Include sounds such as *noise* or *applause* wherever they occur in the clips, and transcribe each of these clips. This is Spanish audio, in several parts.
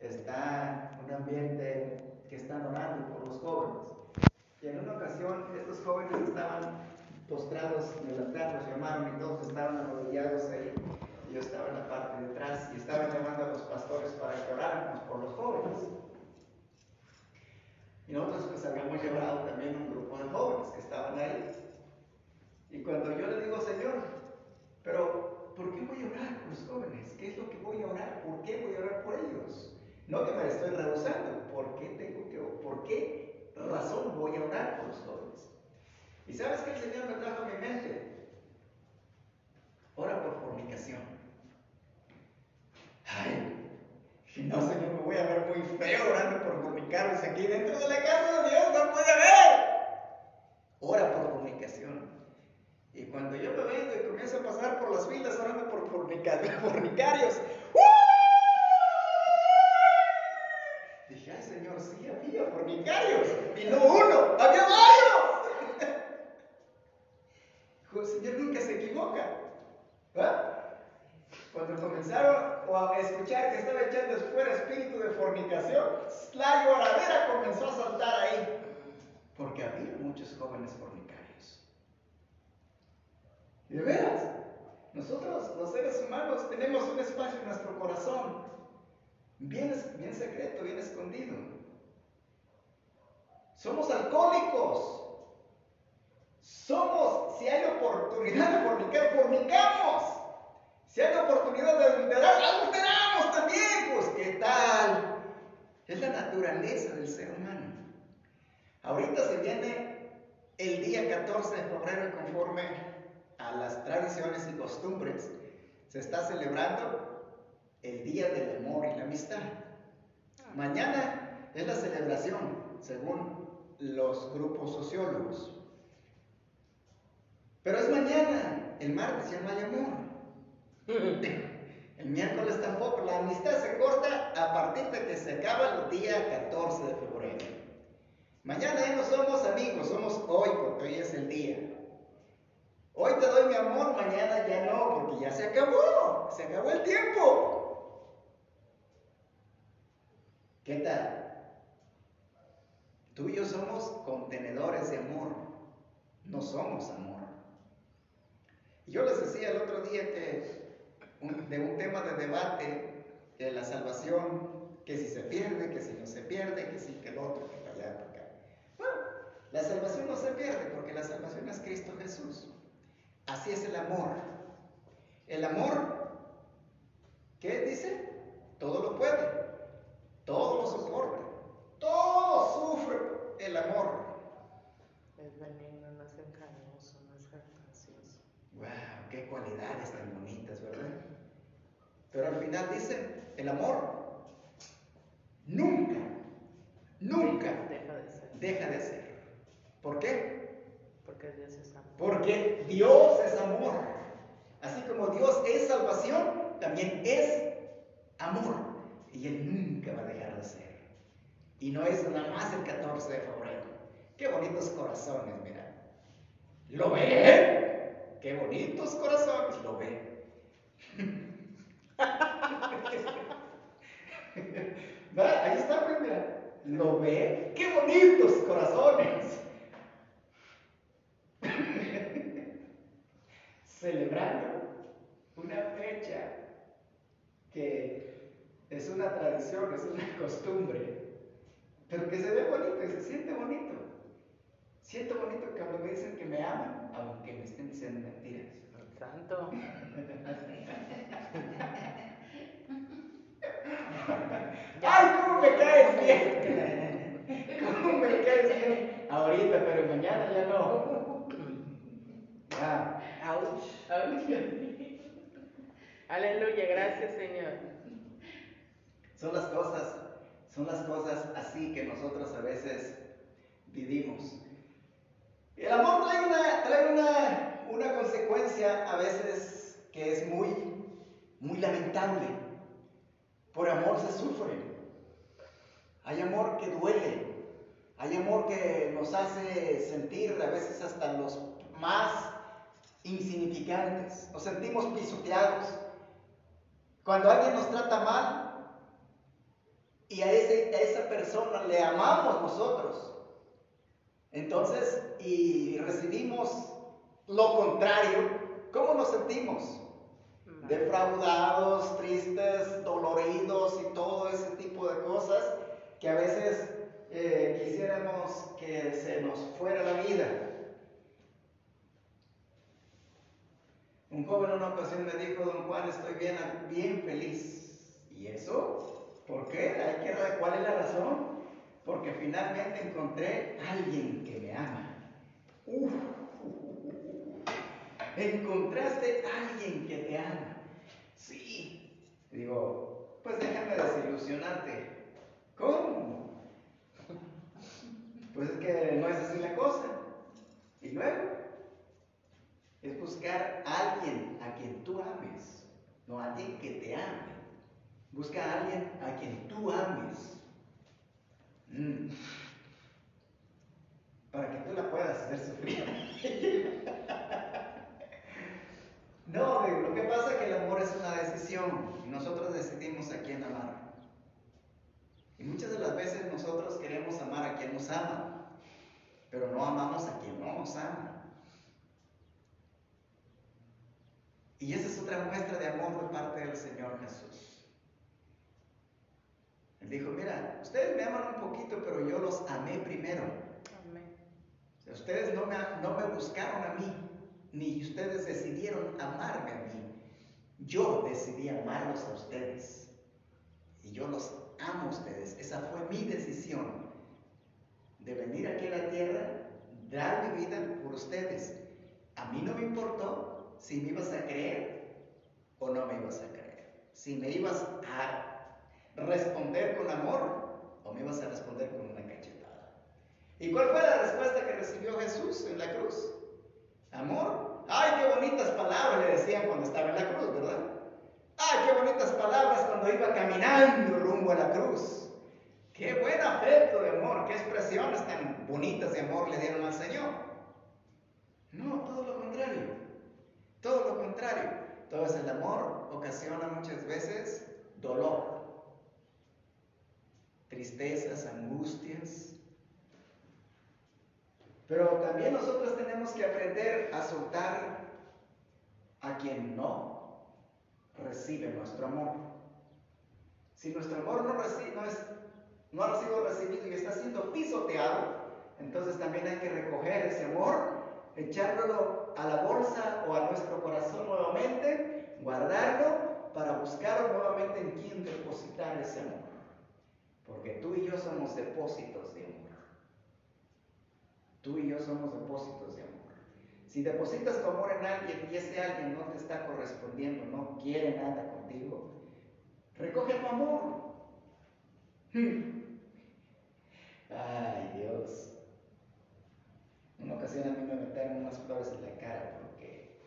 está un ambiente que están orando por los jóvenes. Y en una ocasión estos jóvenes estaban postrados en el altar, los llamaron y todos estaban arrodillados ahí. Y yo estaba en la parte de atrás y estaban llamando a los pastores para que oráramos por los jóvenes. Y nosotros pues habíamos llevado también un grupo de jóvenes que estaban ahí. Y cuando yo le digo, Señor, pero ¿por qué voy a orar por los jóvenes? ¿Qué es lo que voy a orar? ¿Por qué voy a orar por ellos? No que me estoy rehusando. ¿Por qué tengo que ¿Por qué razón voy a orar por los jóvenes? Y sabes que el Señor me trajo a mi mente. Ora por fornicación. Ay, no, Señor, me voy a ver muy feo orando por fornicarlos aquí dentro de la casa de Dios, no puede ver. Ora por fornicación. Y cuando yo me vengo y comienzo a pasar por las filas orando por *laughs* fornicarios, ¡uh! dije, ay Señor, sí había fornicarios. Y no uno, había varios. el Señor nunca se equivoca. Cuando comenzaron a escuchar que estaba echando fuera espíritu de la lloradera comenzó a saltar ahí. Porque había muchos jóvenes fornicarios. De veras, nosotros los seres humanos tenemos un espacio en nuestro corazón, bien, bien secreto, bien escondido. Somos alcohólicos. Somos, si hay oportunidad de fornicar, fornicamos. Si hay oportunidad de adulterar, adulteramos también. Pues, ¿qué tal? Es la naturaleza del ser humano. Ahorita se viene el día 14 de febrero y conforme a las tradiciones y costumbres, se está celebrando el Día del Amor y la Amistad. Mañana es la celebración, según los grupos sociólogos. Pero es mañana, el martes ya no hay amor. *laughs* El miércoles tampoco, la amistad se corta a partir de que se acaba el día 14 de febrero. Mañana ya no somos amigos, somos hoy, porque hoy es el día. Hoy te doy mi amor, mañana ya no, porque ya se acabó, se acabó el tiempo. ¿Qué tal? Tú y yo somos contenedores de amor, no somos amor. Yo les decía el otro día que de un tema de debate de la salvación, que si se pierde, que si no se pierde, que si que el otro, que para allá, para acá. Bueno, la salvación no se pierde porque la salvación es Cristo Jesús. Así es el amor. El amor, ¿qué dice? Todo lo puede, todo lo soporta, todo sufre el amor. Es benigno, no es engañoso, no es jactancioso. ¡Wow! ¡Qué cualidades tan bonitas, ¿verdad? Pero al final dice, el amor nunca, nunca deja de ser. Deja de ser. ¿Por qué? Porque Dios es amor. Porque Dios es amor. Así como Dios es salvación, también es amor. Y Él nunca va a dejar de ser. Y no es nada más el 14 de febrero. Qué bonitos corazones, mira. ¿Lo ven? Qué bonitos corazones. Lo ven. *laughs* *laughs* Ahí está, pues, mira. ¿Lo ve? ¡Qué bonitos corazones! *laughs* Celebrando una fecha que es una tradición, es una costumbre, pero que se ve bonito y se siente bonito. Siento bonito cuando me dicen que me aman, aunque me estén diciendo mentiras. Santo. *laughs* ¡Ay, cómo me caes bien! *laughs* ¿Cómo me caes bien? Ahorita, pero mañana ya no. Ah, ouch. Aleluya, gracias Señor. Son las cosas, son las cosas así que nosotros a veces vivimos. El amor trae una, trae una, una consecuencia a veces que es muy, muy lamentable. Por amor se sufre. Hay amor que duele. Hay amor que nos hace sentir a veces hasta los más insignificantes. Nos sentimos pisoteados. Cuando alguien nos trata mal, esa persona le amamos nosotros, entonces, y recibimos lo contrario, ¿cómo nos sentimos? Defraudados, tristes, doloridos y todo ese tipo de cosas que a veces eh, quisiéramos que se nos fuera la vida. Un joven en una ocasión me dijo, don Juan, estoy bien, bien feliz. ¿Y eso? ¿Por qué? ¿Cuál es la razón? Porque finalmente encontré a alguien que me ama. Uf, encontraste a alguien que te ama. Sí. Digo, pues déjame desilusionarte. ¿Cómo? Pues es que no es así la cosa. Y luego, es buscar a alguien a quien tú ames, no a alguien que te ame. Busca a alguien a quien tú ames. Mm. Para que tú la puedas hacer sufrir. *laughs* no, lo que pasa es que el amor es una decisión y nosotros decidimos a quién amar. Y muchas de las veces nosotros queremos amar a quien nos ama, pero no amamos a quien no nos ama. Y esa es otra muestra de amor de parte del Señor Jesús. Él dijo, mira, ustedes me aman un poquito, pero yo los amé primero. Amén. ustedes no me, no me buscaron a mí, ni ustedes decidieron amarme a mí. Yo decidí amarlos a ustedes. Y yo los amo a ustedes. Esa fue mi decisión de venir aquí a la tierra, dar mi vida por ustedes. A mí no me importó si me ibas a creer o no me ibas a creer. Si me ibas a responder con amor o me ibas a responder con una cachetada. ¿Y cuál fue la respuesta que recibió Jesús en la cruz? Amor. Ay, qué bonitas palabras le decían cuando estaba en la cruz, ¿verdad? Ay, qué bonitas palabras cuando iba caminando rumbo a la cruz. Qué buen afecto de amor, qué expresiones tan bonitas de amor le dieron al Señor. No, todo lo contrario. Todo lo contrario. Entonces el amor ocasiona muchas veces dolor, tristezas, angustias. Pero también nosotros tenemos que aprender a soltar a quien no recibe nuestro amor. Si nuestro amor no, no, es, no ha sido recibido y está siendo pisoteado, entonces también hay que recoger ese amor, echarlo a la bolsa o a nuestro corazón nuevamente, guardarlo para buscar nuevamente en quién depositar ese amor. Porque tú y yo somos depósitos de amor. Tú y yo somos depósitos de amor. Si depositas tu amor en alguien y ese alguien no te está correspondiendo, no quiere nada contigo, recoge tu amor. *laughs* Ay, Dios. Una ocasión a mí me metieron unas flores en la cara porque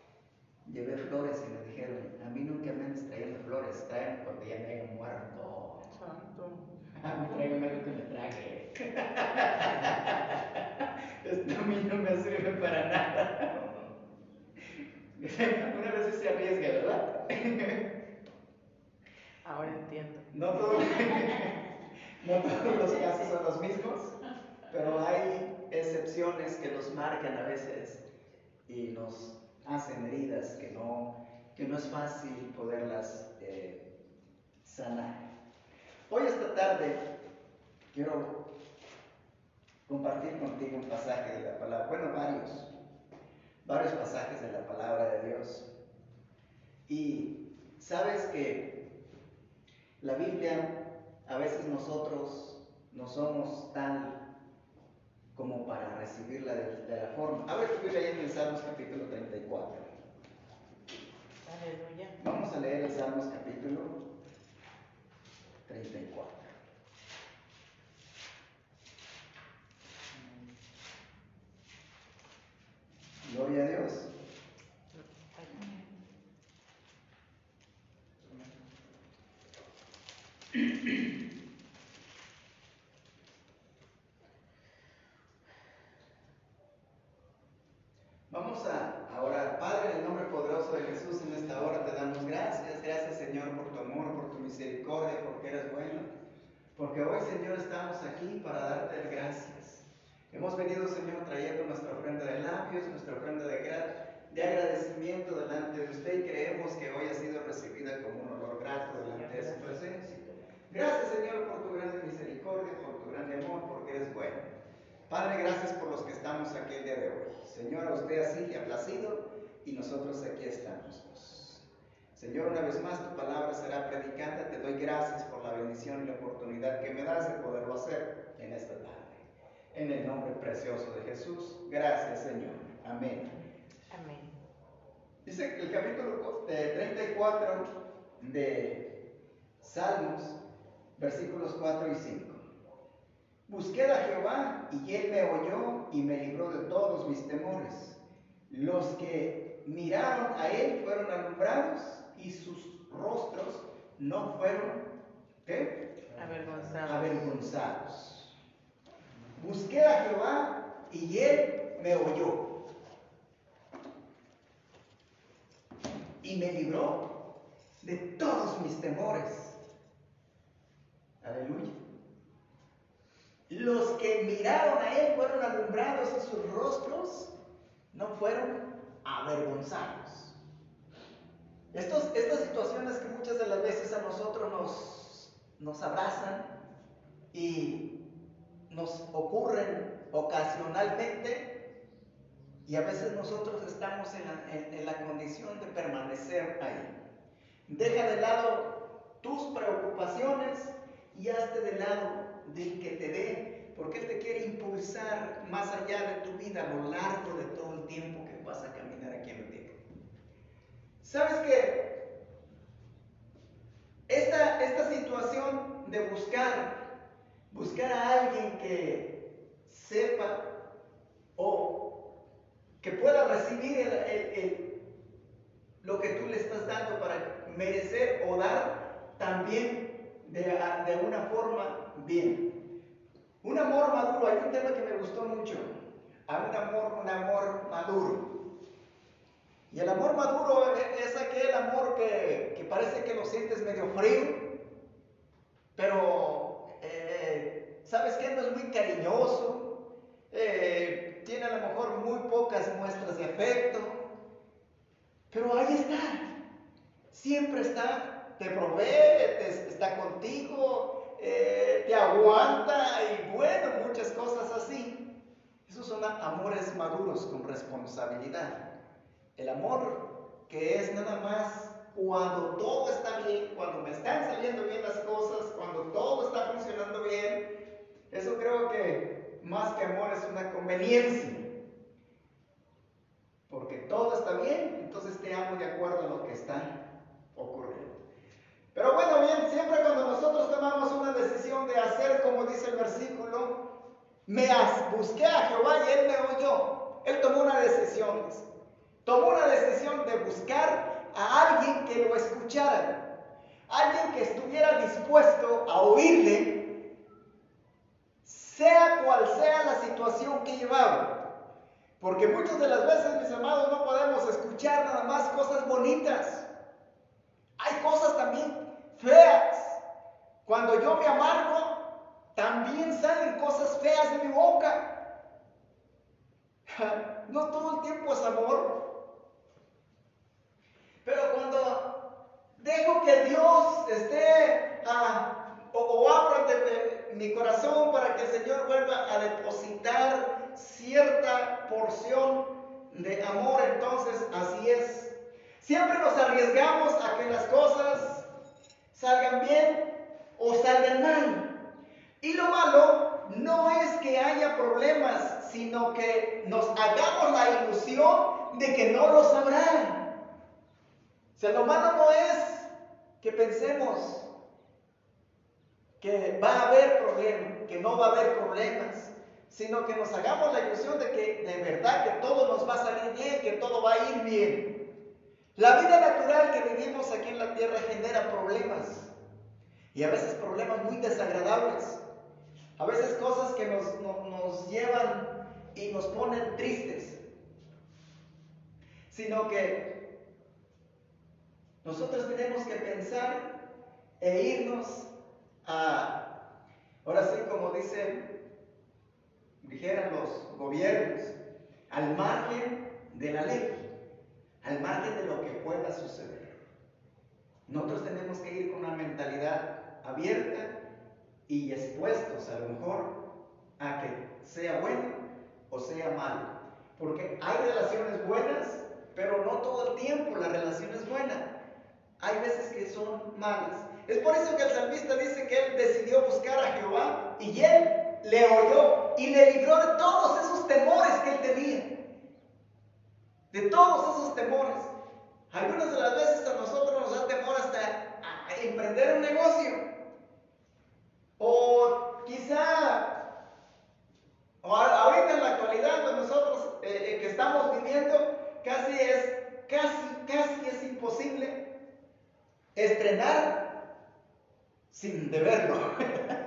llevé flores y me dijeron, a mí nunca me han traído flores, traen cuando ya me hayan muerto. Santo. *laughs* A mí tráigame algo que me trague. *laughs* Esto a mí no me sirve para nada. *laughs* Una vez se arriesga, ¿verdad? *laughs* Ahora entiendo. No, todo, *laughs* no todos los casos son los mismos, pero hay excepciones que nos marcan a veces y nos hacen heridas que no, que no es fácil poderlas eh, sanar. Hoy esta tarde quiero compartir contigo un pasaje de la palabra, bueno, varios, varios pasajes de la palabra de Dios. Y sabes que la Biblia, a veces nosotros no somos tan como para recibirla de, la forma. A ver, estoy leyendo el Salmos capítulo 34. Aleluya. Vamos a leer el Salmos capítulo 34. Gloria a Dios. Vamos a, orar. Padre, en el nombre poderoso de Jesús, en esta hora te damos gracias. Gracias, Señor, por tu amor, por tu misericordia, porque eres bueno. Porque hoy, Señor, estamos aquí para darte gracias. Hemos venido, Señor, trayendo nuestra ofrenda de labios, nuestra ofrenda de, de agradecimiento delante de usted y creemos que hoy ha sido recibida como un olor grato delante de su presencia. Gracias, Señor, por tu grande misericordia, por tu grande amor, porque eres bueno. Padre, gracias por los que estamos aquí el día de hoy. Señor, a usted así le ha placido y nosotros aquí estamos. Señor, una vez más tu palabra será predicada. Te doy gracias por la bendición y la oportunidad que me das de poderlo hacer en esta tarde. En el nombre precioso de Jesús. Gracias, Señor. Amén. Amén. Dice el capítulo 34 de Salmos, versículos 4 y 5. Busqué a Jehová y él me oyó y me libró de todos mis temores. Los que miraron a él fueron alumbrados y sus rostros no fueron ¿qué? Avergonzados. avergonzados. Busqué a Jehová y él me oyó y me libró de todos mis temores. Aleluya. Los que miraron a él fueron alumbrados y sus rostros no fueron avergonzados. Estas situaciones que muchas de las veces a nosotros nos, nos abrazan y nos ocurren ocasionalmente y a veces nosotros estamos en la, en la condición de permanecer ahí. Deja de lado tus preocupaciones y hazte de lado del que te dé, porque Él te quiere impulsar más allá de tu vida a lo largo de todo el tiempo que vas a caminar aquí en la tierra. ¿Sabes qué? Esta, esta situación de buscar, buscar a alguien que sepa o que pueda recibir lo que tú le estás dando para merecer o dar también de, de una forma bien. Un amor maduro, hay un tema que me gustó mucho. Hay un amor, un amor maduro. Y el amor maduro es aquel amor que, que parece que lo sientes medio frío, pero eh, sabes que no es muy cariñoso, eh, tiene a lo mejor muy pocas muestras de afecto, pero ahí está, siempre está, te provee, está contigo, eh, te aguanta y bueno, muchas cosas así. Esos son amores maduros con responsabilidad. El amor que es nada más cuando todo está bien, cuando me están saliendo bien las cosas, cuando todo está funcionando bien. Eso creo que más que amor es una conveniencia. Porque todo está bien, entonces te amo de acuerdo a lo que está. Pero bueno, bien, siempre cuando nosotros tomamos una decisión de hacer como dice el versículo, me busqué a Jehová y él me oyó. Él tomó una decisión. Tomó una decisión de buscar a alguien que lo escuchara. Alguien que estuviera dispuesto a oírle, sea cual sea la situación que llevaba. Porque muchas de las veces, mis amados, no podemos escuchar nada más cosas bonitas. Cosas también feas. Cuando yo me amargo, también salen cosas feas de mi boca. *laughs* No todo el tiempo es amor. Pero cuando dejo que Dios esté ah, o, o abro mi corazón para que el Señor vuelva a depositar cierta porción de amor, entonces así es. Siempre nos arriesgamos a que las cosas salgan bien o salgan mal. Y lo malo no es que haya problemas, sino que nos hagamos la ilusión de que no lo sabrán. O sea, lo malo no es que pensemos que va a haber problemas, que no va a haber problemas, sino que nos hagamos la ilusión de que de verdad que todo nos va a salir bien, que todo va a ir bien. La vida natural que vivimos aquí en la tierra genera problemas y a veces problemas muy desagradables. A veces cosas que nos, nos llevan y nos ponen tristes. Sino que nosotros tenemos que pensar e irnos a Ahora sí, como dicen, dijeran los gobiernos, al margen de la ley, al margen de lo que pueda suceder. Nosotros tenemos que ir con una mentalidad abierta y expuestos a lo mejor a que sea bueno o sea malo. Porque hay relaciones buenas, pero no todo el tiempo la relación es buena. Hay veces que son malas. Es por eso que el salmista dice que él decidió buscar a Jehová y él le oyó y le libró de todos esos temores que él tenía. De todos esos temores. Algunas de las veces a nosotros nos da temor hasta emprender un negocio. O quizá, o ahorita en la actualidad, pues nosotros eh, eh, que estamos viviendo, casi es, casi, casi es imposible estrenar sin deberlo. *laughs*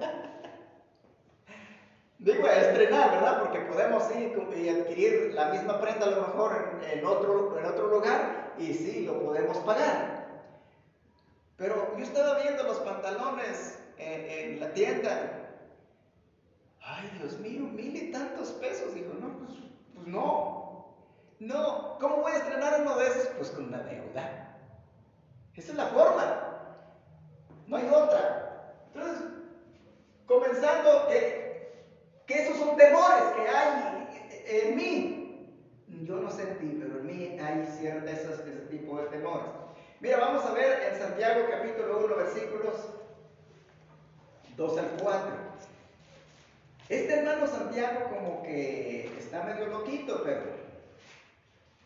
Digo estrenar, ¿verdad? Porque podemos y adquirir la misma prenda a lo mejor en, otro, en otro lugar y sí, lo podemos pagar. Pero yo estaba viendo los pantalones en, la tienda. Ay, Dios mío, mil y tantos pesos. Dijo, no, pues, pues no. No, ¿cómo voy a estrenar uno de esos? Pues con una deuda. Esa es la forma. No hay otra. Entonces, comenzando que, que esos son temores que hay en mí. Yo no sé en ti, pero en mí hay cierto ese tipo de temores. Mira, vamos a ver en Santiago capítulo 1, versículos 2 al 4. Este hermano Santiago como que está medio loquito, pero,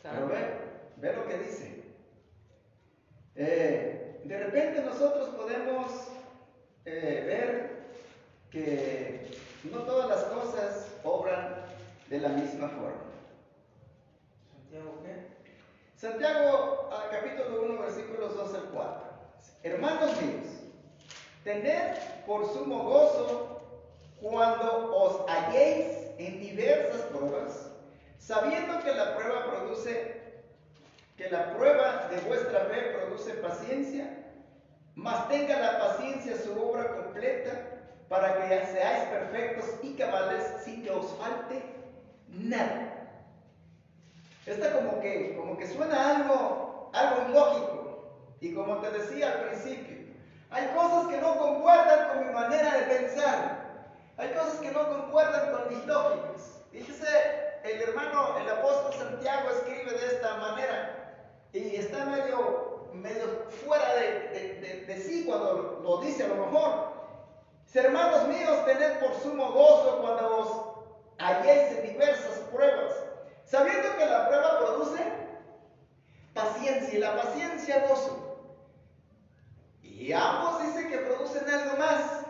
pero ve, ve lo que dice. Eh, de repente nosotros podemos eh, ver que no todas las cosas obran de la misma forma. ¿Santiago qué? Santiago capítulo 1 versículos 2 al 4. Hermanos míos, tened por sumo gozo cuando os halléis en diversas pruebas, sabiendo que la prueba produce, que la prueba de vuestra fe produce paciencia, mas tenga la paciencia su obra completa para que seáis perfectos y cabales sin que os falte nada. Esta como que, como que suena algo, algo ilógico. Y como te decía al principio, hay cosas que no concuerdan con mi manera de pensar. Hay cosas que no concuerdan con mis lógicas. Fíjese, el hermano, el apóstol Santiago escribe de esta manera y está medio, medio fuera de, de, sí cuando lo, dice a lo mejor. Hermanos míos, tened por sumo gozo cuando os halléis en diversas pruebas, sabiendo que la prueba produce paciencia y la paciencia gozo. Y ambos dicen que producen algo más.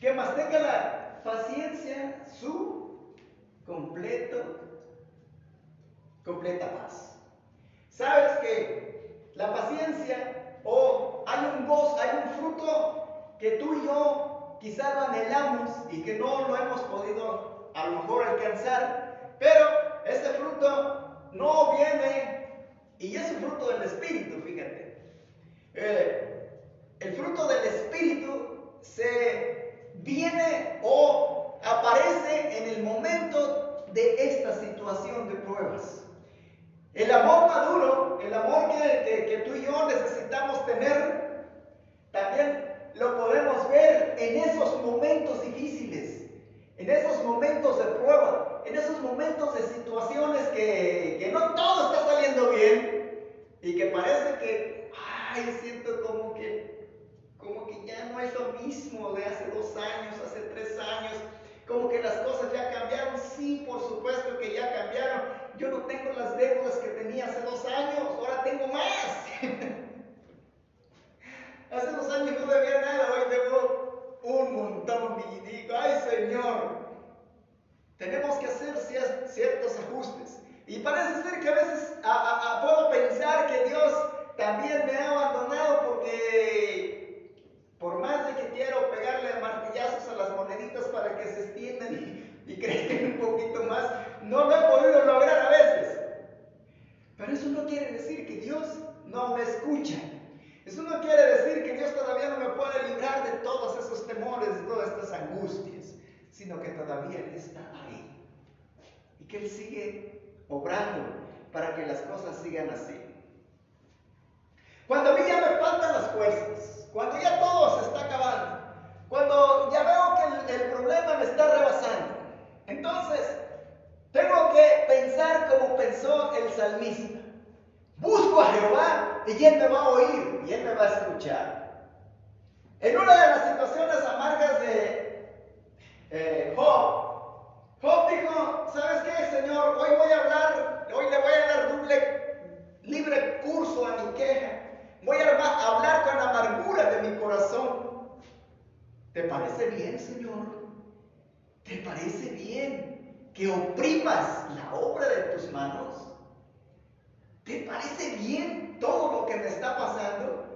Que más tenga la paciencia su completo, completa paz. Sabes que la paciencia o hay un gozo, hay un fruto que tú y yo quizás lo anhelamos y que no lo hemos podido a lo mejor alcanzar, pero ese fruto no viene y es un fruto del Espíritu, fíjate. Eh, el fruto del Espíritu se viene o aparece en el momento de esta situación de pruebas. El amor maduro, el amor que, tú y yo necesitamos tener, también lo podemos ver en esos momentos difíciles, en esos momentos de prueba, en esos momentos de situaciones que, que no todo está saliendo bien y que parece que ay, siento como que, como que ya no es lo mismo de hace dos años, hace tres años, como que las cosas ya cambiaron. Sí, por supuesto que ya cambiaron. Yo no las deudas que tenía hace dos años, ahora tengo más. *laughs* hace dos años no debía nada, hoy debo un montón y digo, ay Señor, tenemos que hacer ciertos ajustes. Y parece ser que a veces puedo pensar que Dios también me ha abandonado porque por más de que quiero pegarle martillazos a las moneditas para que se extiendan y, crezcan un poquito más, no lo he podido lograr a veces. Pero eso no quiere decir que Dios no me escucha. Eso no quiere decir que Dios todavía no me puede librar de todos esos temores, de todas estas angustias, sino que todavía Él está ahí. Y que Él sigue obrando para que las cosas sigan así. Cuando a mí ya me faltan las fuerzas, cuando ya todo se está acabando, cuando ya veo que el, el problema me está rebasando, entonces como pensó el salmista. Busco a Jehová y Él me va a oír y Él me va a escuchar. En una de las situaciones amargas de eh, Job, Job dijo, ¿sabes qué, Señor? Hoy voy a hablar, hoy le voy a dar libre curso a mi queja. Voy a hablar con amargura de mi corazón. ¿Te parece bien, Señor? ¿Te parece bien que oprimas la obra de tus manos? ¿Te parece bien todo lo que me está pasando?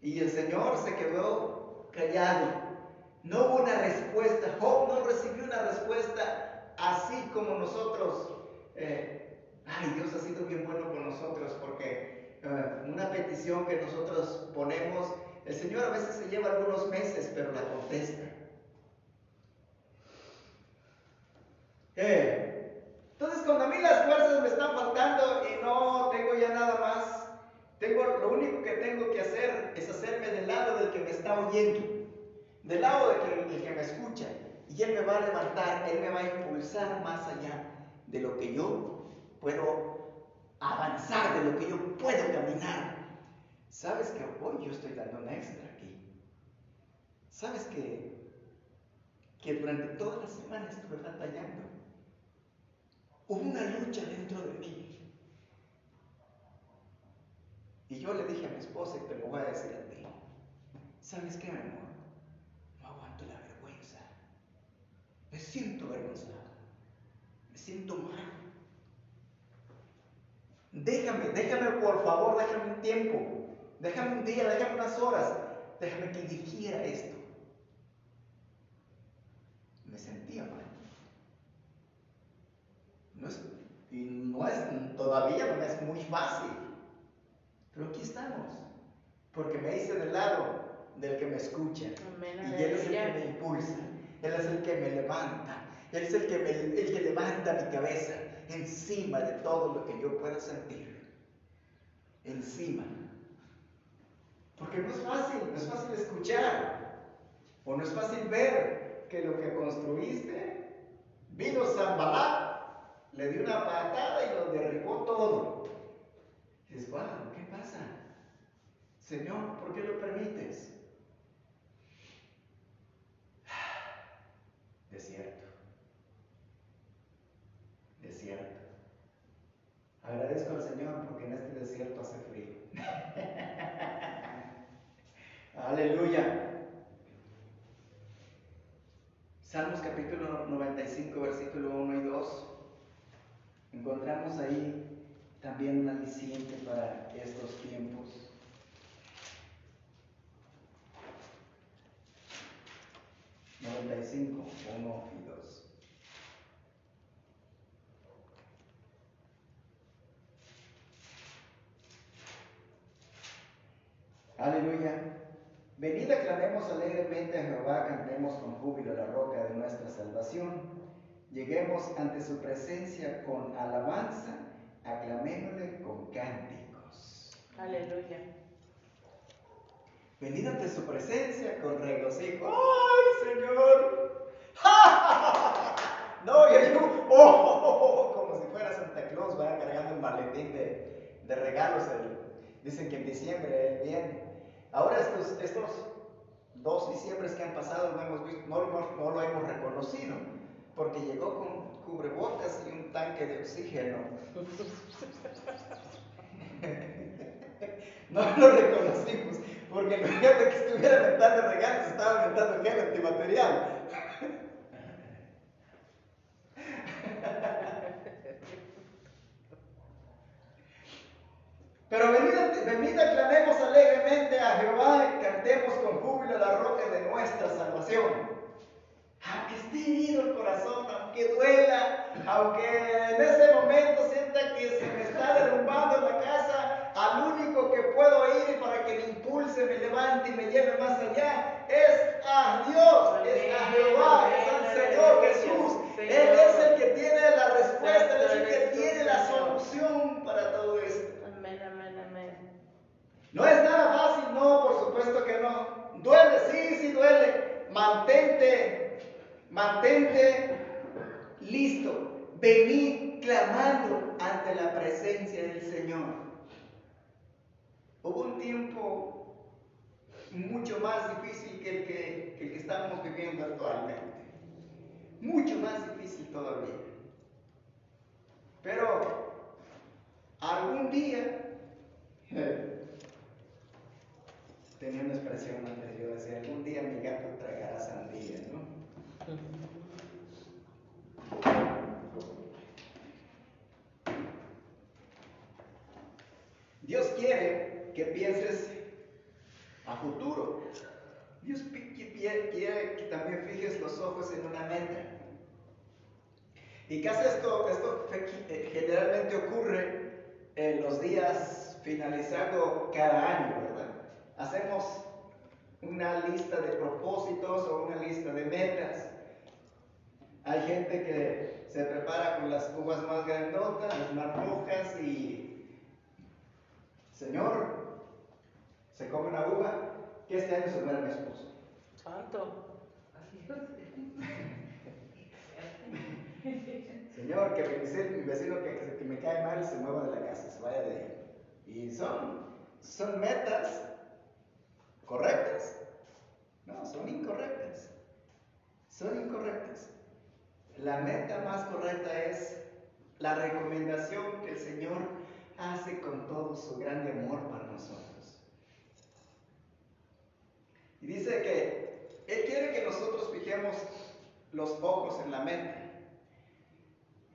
Y el Señor se quedó callado. No hubo una respuesta. Job no recibió una respuesta así como nosotros. Eh, ay, Dios ha sido bien bueno con nosotros porque eh, una petición que nosotros ponemos, el Señor a veces se lleva algunos meses, pero la contesta. Eh, entonces, cuando a mí las fuerzas me están faltando y no tengo ya nada más, tengo, lo único que tengo que hacer es hacerme del lado del que me está oyendo, del lado del que, me escucha. Y Él me va a levantar, Él me va a impulsar más allá de lo que yo puedo avanzar, de lo que yo puedo caminar. ¿Sabes que hoy yo estoy dando un extra aquí? ¿Sabes que, que durante toda la semana estuve batallando? Hubo una lucha dentro de mí. Y yo le dije a mi esposa, y te lo voy a decir a ti, ¿sabes qué, mi amor? No aguanto la vergüenza. Me siento avergonzado. Me siento mal. Déjame, déjame por favor, déjame un tiempo. Déjame un día, déjame unas horas. Déjame que digiera esto. Me sentía mal. No es, y no es, todavía no es muy fácil. Pero aquí estamos, porque me hice del lado del que me escucha. y Él es el que me impulsa, Él es el que me levanta, Él es el que, me, el que levanta mi cabeza encima de todo lo que yo pueda sentir. Encima. Porque no es fácil, no es fácil escuchar, o no es fácil ver que lo que construiste, vino Zambalá, le dio una patada y lo derribó todo. Dices, wow, ¿qué pasa? Señor, ¿por qué lo permites? *sighs* Desierto. Desierto. Agradezco al Señor porque en este desierto hace frío. *laughs* Aleluya. Salmos capítulo 95, versículo 1 y 2. Encontramos ahí también un aliciente para estos tiempos. Cinco, uno y dos. Aleluya. Venid aclamemos alegremente a Jehová, cantemos con júbilo la roca de nuestra salvación. Lleguemos ante su presencia con alabanza aclamémosle con cánticos. Aleluya. Venid ante su presencia con regocijo. ¡Ay, Señor! *laughs* No, yo, yo oh, como si fuera Santa Claus, va cargando un maletín de, de regalos. dicen que en diciembre él viene. Ahora estos, estos dos diciembres que han pasado no, hemos visto, no, no, no lo hemos reconocido, porque llegó con cubrebocas y un tanque de oxígeno. *laughs* No lo reconocimos, porque lugar de que estuviera aventando regalos, estaba aventando gel antibacterial. Pero venid, venid aclamemos alegremente a Jehová y cantemos con júbilo la roca de nuestra salvación. Aunque esté herido el corazón, aunque duela, aunque en ese momento sienta que se me está derrumbando la casa, al único que puedo ir para que me impulse, me levante y me lleve más allá es a Dios, es a Jehová, es al Señor Jesús, Él es el que tiene la respuesta, Él es el que tiene la solución para todo esto. Amén, amén, amén. No es nada fácil, no, por supuesto que no. Duele, sí, sí duele. Mantente, mantente listo. Vení clamando ante la presencia del Señor. Hubo un tiempo mucho más difícil que el que, que el que estamos viviendo actualmente. Mucho más difícil todavía. Pero algún día tenía una expresión antes, yo decía, algún día mi gato tragará sandía, ¿no? Dios quiere pienses a futuro. Dios quiere que también fijes los ojos en una meta. Y casi esto, esto eh, generalmente ocurre en los días finalizando cada año, ¿verdad? Hacemos una lista de propósitos o una lista de metas. Hay gente que se prepara con las uvas más grandotas, las más rojas y, Señor, se come una uva, que este año se muere mi esposo. Santo. *laughs* Señor, que mi vecino, que, que, me cae mal se mueva de la casa, se vaya de ahí. Y son, son metas correctas. No, son incorrectas. Son incorrectas. La meta más correcta es la recomendación que el Señor hace con todo su grande amor para nosotros. Y dice que Él quiere que nosotros fijemos los ojos en la mente.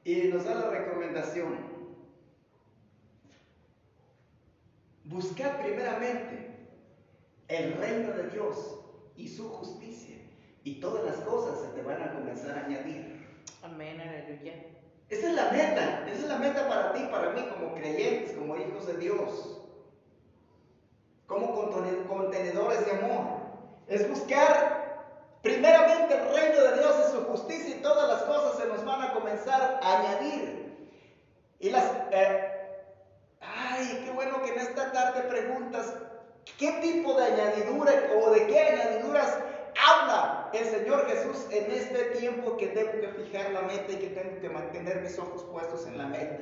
Y nos da la recomendación. Buscar primeramente el reino de Dios y su justicia. Y todas las cosas se te van a comenzar a añadir. Amén, aleluya. Esa es la meta, esa es la meta para ti, para mí, como creyentes, como hijos de Dios, como contenedores de amor. Es buscar primeramente el reino de Dios y su justicia y todas las cosas se nos van a comenzar a añadir. Y las... Eh, ay, qué bueno que en esta tarde preguntas, ¿qué tipo de añadidura o de qué añadiduras habla el Señor Jesús en este tiempo que tengo que fijar la meta y que tengo que mantener mis ojos puestos en la meta.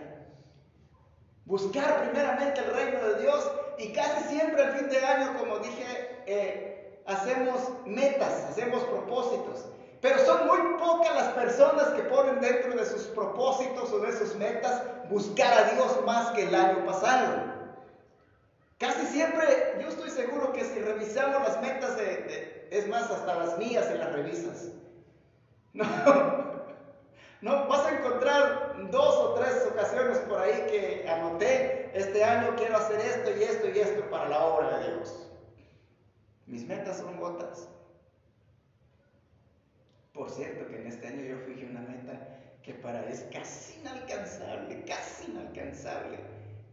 Buscar primeramente el reino de Dios y casi siempre al fin de año, como dije, eh, hacemos metas, hacemos propósitos. Pero son muy pocas las personas que ponen dentro de sus propósitos o de sus metas buscar a Dios más que el año pasado. Casi siempre, yo estoy seguro que si revisamos las metas es más, hasta las mías en las revisas. No, *laughs* no, vas a encontrar dos o tres ocasiones por ahí que anoté, este año quiero hacer esto y esto y esto para la obra de Dios. Mis metas son gotas. Por cierto que en este año yo fijé una meta que para es casi inalcanzable, casi inalcanzable.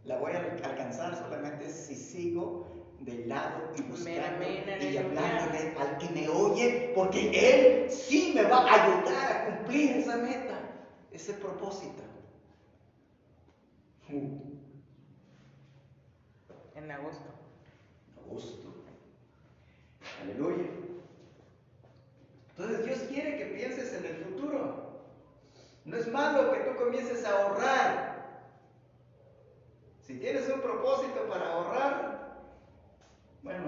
La voy a alcanzar solamente si sigo de lado y buscando y hablándole al que me oye, porque Él sí me va a ayudar a cumplir esa meta, ese propósito. En agosto. Agosto. Aleluya. Entonces Dios quiere que pienses en el futuro. No es malo que tú comiences a ahorrar. Si tienes un propósito para ahorrar, bueno,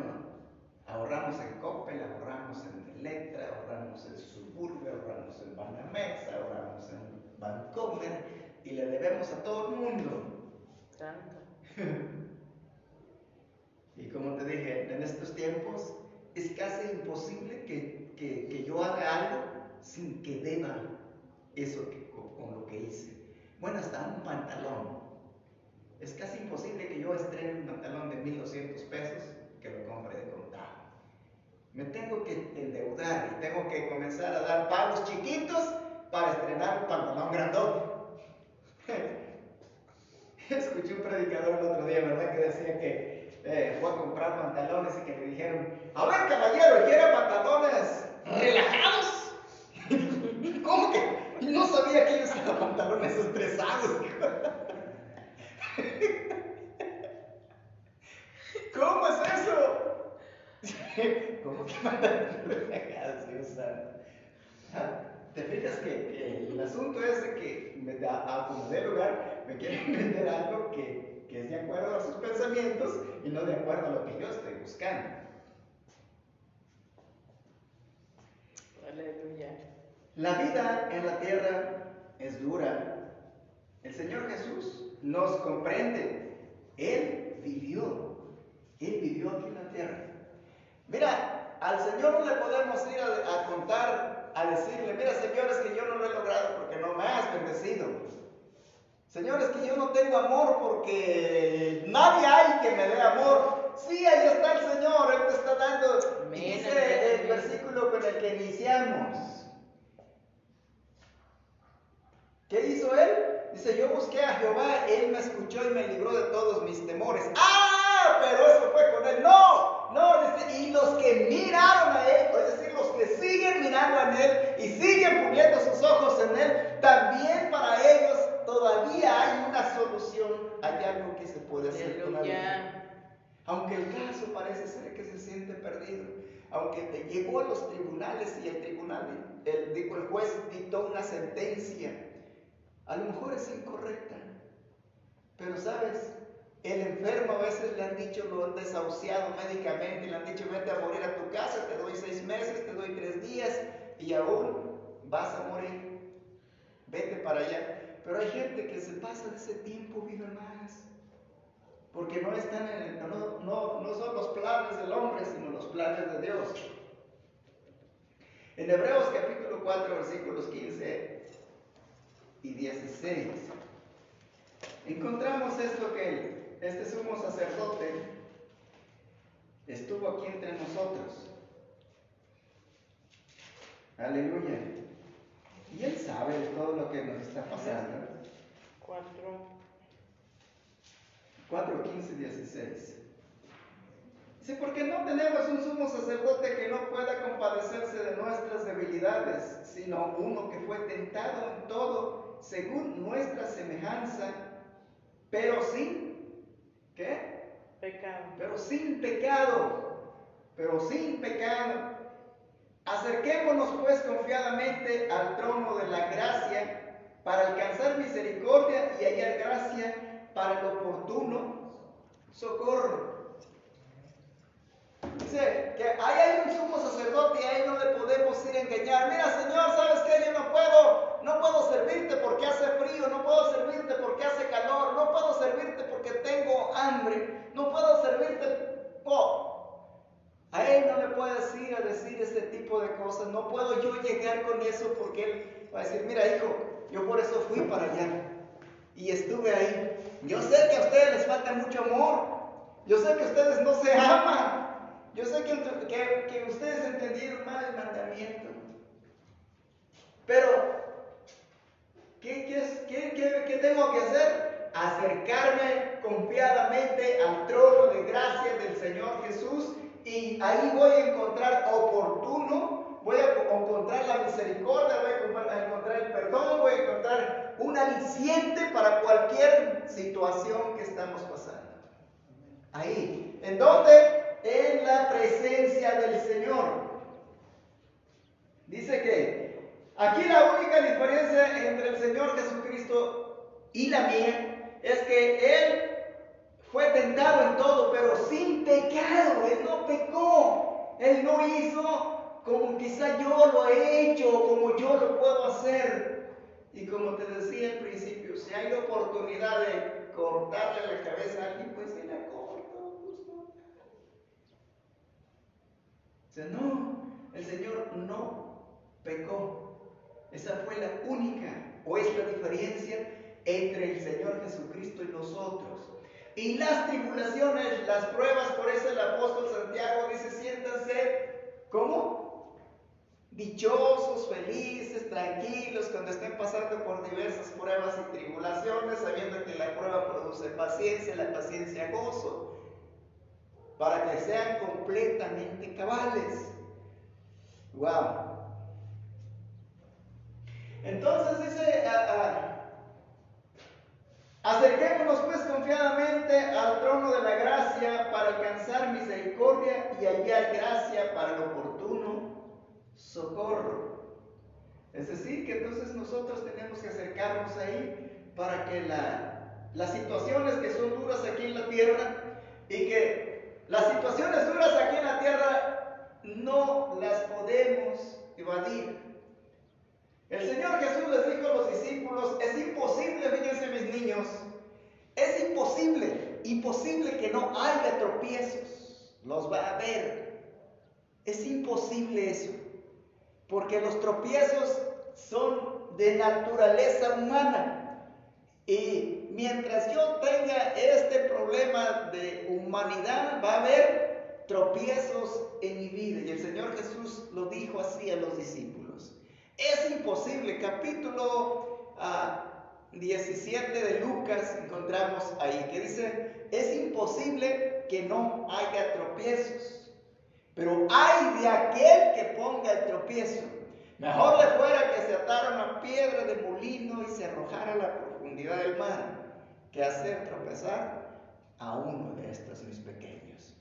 ahorramos en Coppel, ahorramos en Electra, ahorramos en Suburbia, ahorramos en Banamex, ahorramos en Bancomer y le debemos a todo el mundo. *laughs* y como te dije, en estos tiempos es casi imposible que, que, yo haga algo sin que deba eso que, con lo que hice. Bueno, hasta un pantalón. Es casi imposible que yo estrene un pantalón de 1200 pesos que lo compre de contado. Me tengo que endeudar y tengo que comenzar a dar pagos chiquitos para estrenar un pantalón grandote. *laughs* Escuché un predicador el otro día, ¿verdad? Que decía que eh, fue a comprar pantalones y que le dijeron, a ver caballero, ¿quiere pantalones relajados? *laughs* ¿Cómo que? No sabía que ellos eran pantalones estresados. *laughs* ¿Cómo es eso? *laughs* ¿Cómo que pantalones relajados yo ah, ¿Te fijas que, el asunto es de que me da, a como de lugar me quieren vender algo que que es de acuerdo a sus pensamientos y no de acuerdo a lo que yo estoy buscando? Aleluya. La vida en la tierra es dura. El Señor Jesús nos comprende. Él vivió. Él vivió aquí en la tierra. Mira, al Señor no le podemos ir a, contar, a decirle, mira señores que yo no lo he logrado porque no me has bendecido. Señores que yo no tengo amor porque nadie hay que me dé amor. Sí, ahí está el Señor, Él te está dando. dice el versículo con el que iniciamos. ¿Qué hizo Él? Dice, yo busqué a Jehová, Él me escuchó y me libró de todos mis temores. ¡Ah! Pero eso fue con Él. No, no, dice, y los que miraron a Él, es decir, los que siguen mirando a Él y siguen poniendo sus ojos en Él, también para ellos todavía hay una solución, hay algo Aunque el caso parece ser que se siente perdido, aunque te llegó a los tribunales y el tribunal, el, el juez dictó una sentencia, a lo mejor es incorrecta, pero sabes, el enfermo a veces le han dicho, lo han desahuciado médicamente, le han dicho, vete a morir a tu casa, te doy seis meses, te doy tres días y aún vas a morir. Vete para allá. Pero hay gente que se pasa de ese tiempo, vive más. Porque no están en no, no, no son los planes del hombre, sino los planes de Dios. En Hebreos capítulo 4, versículos 15 y 16, encontramos esto que este sumo sacerdote estuvo aquí entre nosotros. Aleluya. Y él sabe todo lo que nos está pasando. 4. 4, 15, 16. Dice, porque no tenemos un sumo sacerdote que no pueda compadecerse de nuestras debilidades, sino uno que fue tentado en todo según nuestra semejanza, pero sin ¿Qué? Pecado. Pero sin pecado. Pero sin pecado. Acerquémonos pues confiadamente al trono de la gracia para alcanzar misericordia y hallar gracia para el oportuno socorro. Dice que ahí hay un sumo sacerdote y ahí no le podemos ir a engañar. Mira, Señor, ¿sabes qué? Yo no puedo, no puedo servirte porque hace frío, no puedo servirte porque hace calor, no puedo servirte porque tengo hambre, no puedo servirte. Oh. A él no le puedes ir a decir ese tipo de cosas, no puedo yo llegar con eso porque él va a decir, mira hijo, yo por eso fui para allá y estuve ahí. Yo sé que a ustedes les falta mucho amor, yo sé que ustedes no se *laughs* aman, yo sé que, que, ustedes entendieron mal el mandamiento. Pero, ¿qué, qué, qué tengo que hacer? Acercarme confiadamente al trono de gracia del Señor Jesús y ahí voy a encontrar oportuno, voy a encontrar la misericordia, voy a encontrar el perdón, voy a encontrar un aliciente para cualquier situación que estamos pasando. Ahí. ¿En dónde? en la presencia del Señor. Dice que aquí la única diferencia entre el Señor Jesucristo y la mía es que Él fue tentado en todo, pero sin pecado. Él no pecó. Él no hizo como quizá yo lo he hecho, como yo lo puedo hacer. Y como te decía al principio, si hay la oportunidad de cortarle la cabeza a alguien, pues se la O sea, no, el Señor no pecó. Esa fue la única o es la diferencia entre el Señor Jesucristo y nosotros. Y las tribulaciones, las pruebas, por eso el apóstol Santiago dice, siéntanse, ¿cómo? Dichosos, felices, tranquilos, cuando estén pasando por diversas pruebas y tribulaciones, sabiendo que la prueba produce paciencia, la paciencia gozo para que sean completamente cabales. Wow. Entonces dice, ah, ah, Acerquémonos pues confiadamente al trono de la gracia para alcanzar misericordia y hallar gracia para el oportuno socorro. Es decir, que entonces nosotros tenemos que acercarnos ahí para que las situaciones que son duras aquí en la tierra y que las situaciones duras aquí en la tierra no las podemos evadir. El Señor Jesús les dijo a los discípulos, es imposible, fíjense mis niños, es imposible, imposible que no haya tropiezos, los va a haber. Es imposible eso, porque los tropiezos son de naturaleza humana. Y mientras yo tenga este problema de humanidad, va a haber tropiezos en mi vida. Y el Señor Jesús lo dijo así a los discípulos. Es imposible. Capítulo 17 ah, de Lucas encontramos ahí que dice, es imposible que no haya tropiezos. Pero hay de aquel que ponga el tropiezo. Mejor le fuera que se atara una piedra de molino y se arrojara a la profundidad del mar, que hacer tropezar a uno de estos mis pequeños.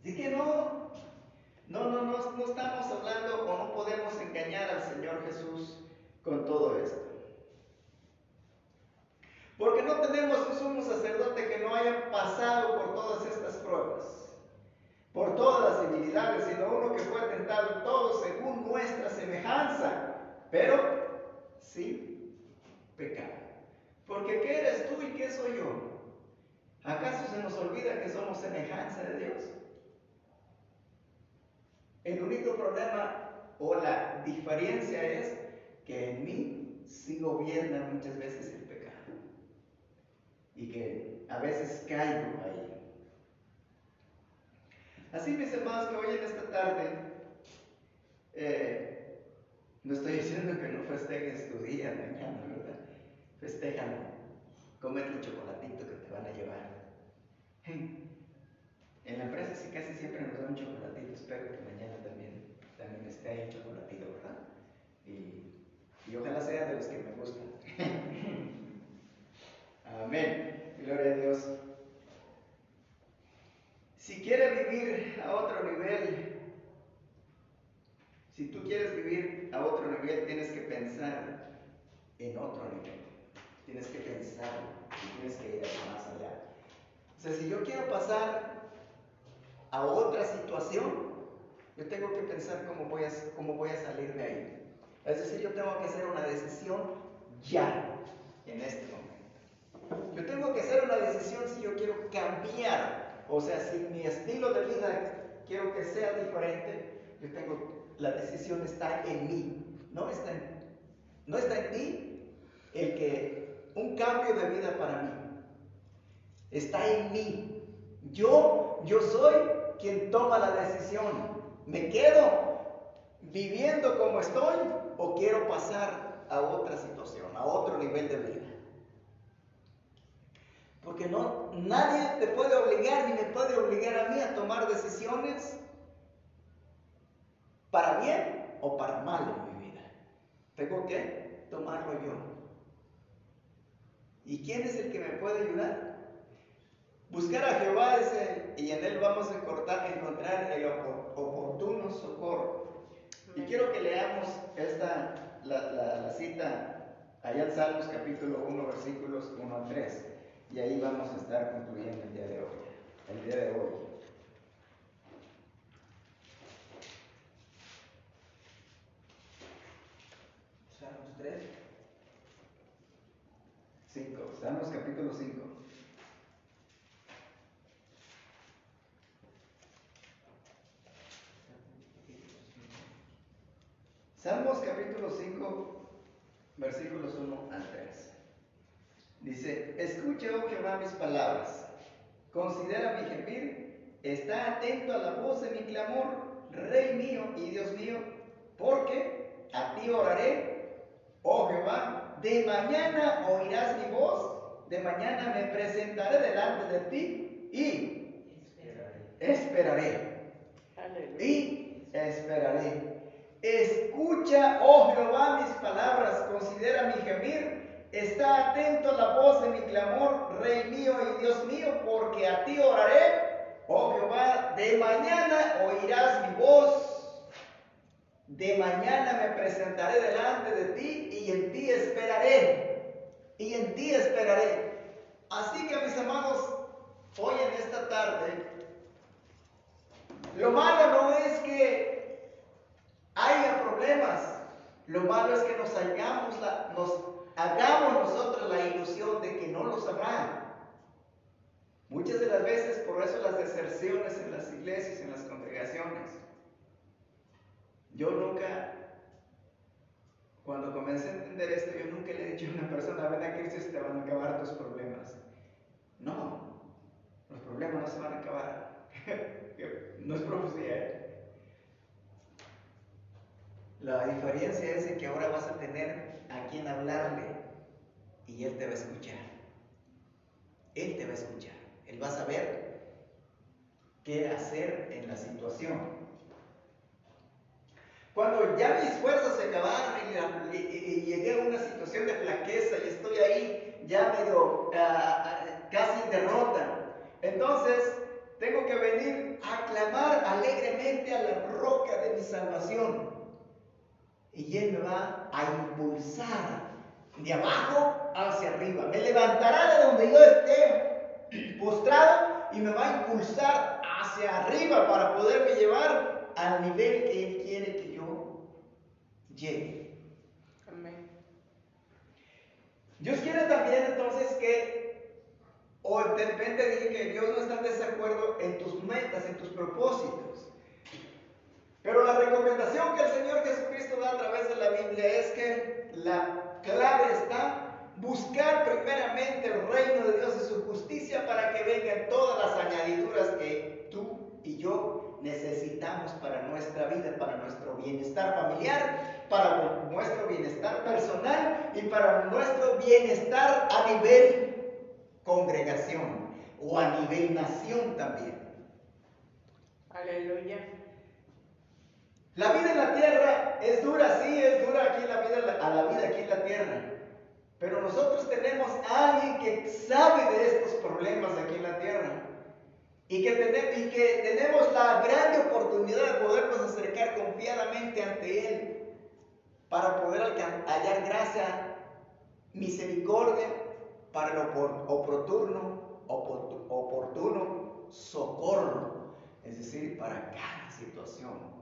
Así que no, no, no, no, no estamos hablando o no podemos engañar al Señor Jesús con todo esto. Porque no tenemos un sumo sacerdote que no haya pasado por todas estas pruebas, por todas las debilidades, sino uno que fue tentado todo según nuestra semejanza, pero sí pecado. Porque ¿qué eres tú y qué soy yo? ¿Acaso se nos olvida que somos semejanza de Dios? El único problema o la diferencia es que en mí sí gobierna muchas veces el pecado y que a veces caigo ahí. Así mis hermanos que hoy en esta tarde eh, no estoy diciendo que no festejes tu día mañana, ¿verdad? Festejan, comer el chocolatito que te van a llevar. En la empresa sí casi siempre nos dan un chocolatito, espero que mañana también, también esté ahí chocolatito, ¿verdad? Y ojalá sea de los que me gustan. *laughs* Amén. Gloria a Dios. Si quieres vivir a otro nivel, si tú quieres vivir a otro nivel, tienes que pensar en otro nivel. Tienes que pensar y tienes que ir más allá. O sea, si yo quiero pasar a otra situación, yo tengo que pensar cómo voy a, cómo voy a salir de ahí. Es decir, yo tengo que hacer una decisión ya, en este momento. Yo tengo que hacer una decisión si yo quiero cambiar, o sea, si mi estilo de vida quiero que sea diferente, yo tengo, la decisión está en mí, no está en, no está en ti el que un cambio de vida para mí, está en mí. Yo, yo soy quien toma la decisión. ¿Me quedo viviendo como estoy o quiero pasar a otra situación, a otro nivel de vida? Porque no, nadie te puede obligar ni me puede obligar a mí a tomar decisiones para bien o para mal en mi vida. Tengo que tomarlo yo. ¿Y quién es el que me puede ayudar? Buscar a Jehová y en él vamos a encontrar el oportuno socorro. Y quiero que leamos esta, la, cita allá en Salmos capítulo 1, versículos 1 a 3. Y ahí vamos a estar concluyendo el día de hoy. El día de hoy. Salmos 3. 5. Salmos capítulo 5. Salmos capítulo 5, versículos 1 al 3. Escucha, oh Jehová, mis palabras, considera mi gemir, está atento a la voz de mi clamor, Rey mío y Dios mío, porque a ti oraré, oh Jehová, de mañana oirás mi voz, de mañana me presentaré delante de ti y esperaré. esperaré. Y esperaré. Escucha, oh Jehová, mis palabras, considera mi gemir, Está atento a la voz de mi clamor, Rey mío y Dios mío, porque a ti oraré, oh Jehová, de mañana oirás mi voz, de mañana me presentaré delante de ti y en ti esperaré, y en ti esperaré. Así que mis amados, hoy en esta tarde, lo malo no es que haya problemas, lo malo es que nos hagamos, la, nos hagamos nosotros la ilusión de que no los habrá. Muchas de las veces por eso las deserciones en las iglesias, en las congregaciones. Yo nunca, cuando comencé a entender esto, yo nunca le he dicho a una persona, ven a Cristo y te van a acabar tus problemas. No, los problemas no se van a acabar. *laughs* no es profecía. ¿eh? La diferencia es que ahora vas a tener a quien hablarle y Él te va a escuchar. Él te va a escuchar. Él va a saber qué hacer en la situación. Cuando ya mis fuerzas se acabaron y, llegué a una situación de flaqueza y estoy ahí ya medio ah, ah, casi en derrota, entonces tengo que venir a clamar alegremente a la roca de mi salvación y Él me va a impulsar de abajo hacia arriba. Me levantará de donde yo esté postrado y me va a impulsar hacia arriba para poderme llevar al nivel que Él quiere que yo llegue. Amén. Dios quiere también entonces que, o de repente dije que Dios no está en desacuerdo en tus metas, en tus propósitos. Pero la recomendación que el Señor Jesucristo da a través de la Biblia es que la clave está buscar primeramente el reino de Dios y su justicia para que vengan todas las añadiduras que tú y yo necesitamos para nuestra vida, para nuestro bienestar familiar, para nuestro bienestar personal y para nuestro bienestar a nivel congregación o a nivel nación también. Aleluya. La vida en la tierra es dura, sí, es dura aquí la vida, a la vida aquí en la tierra. Pero nosotros tenemos a alguien que sabe de estos problemas aquí en la tierra. Y que, tenemos la gran oportunidad de podernos acercar confiadamente ante Él para poder hallar gracia, misericordia para el oportuno, oportuno socorro, es decir, para cada situación.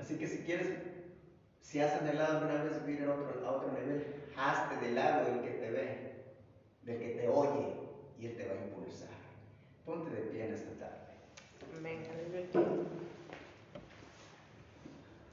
Así que si quieres, si has anhelado alguna vez vivir a otro, a otro nivel, hazte del lado del que te ve, del que te oye, y Él te va a impulsar. Ponte de pie en esta tarde.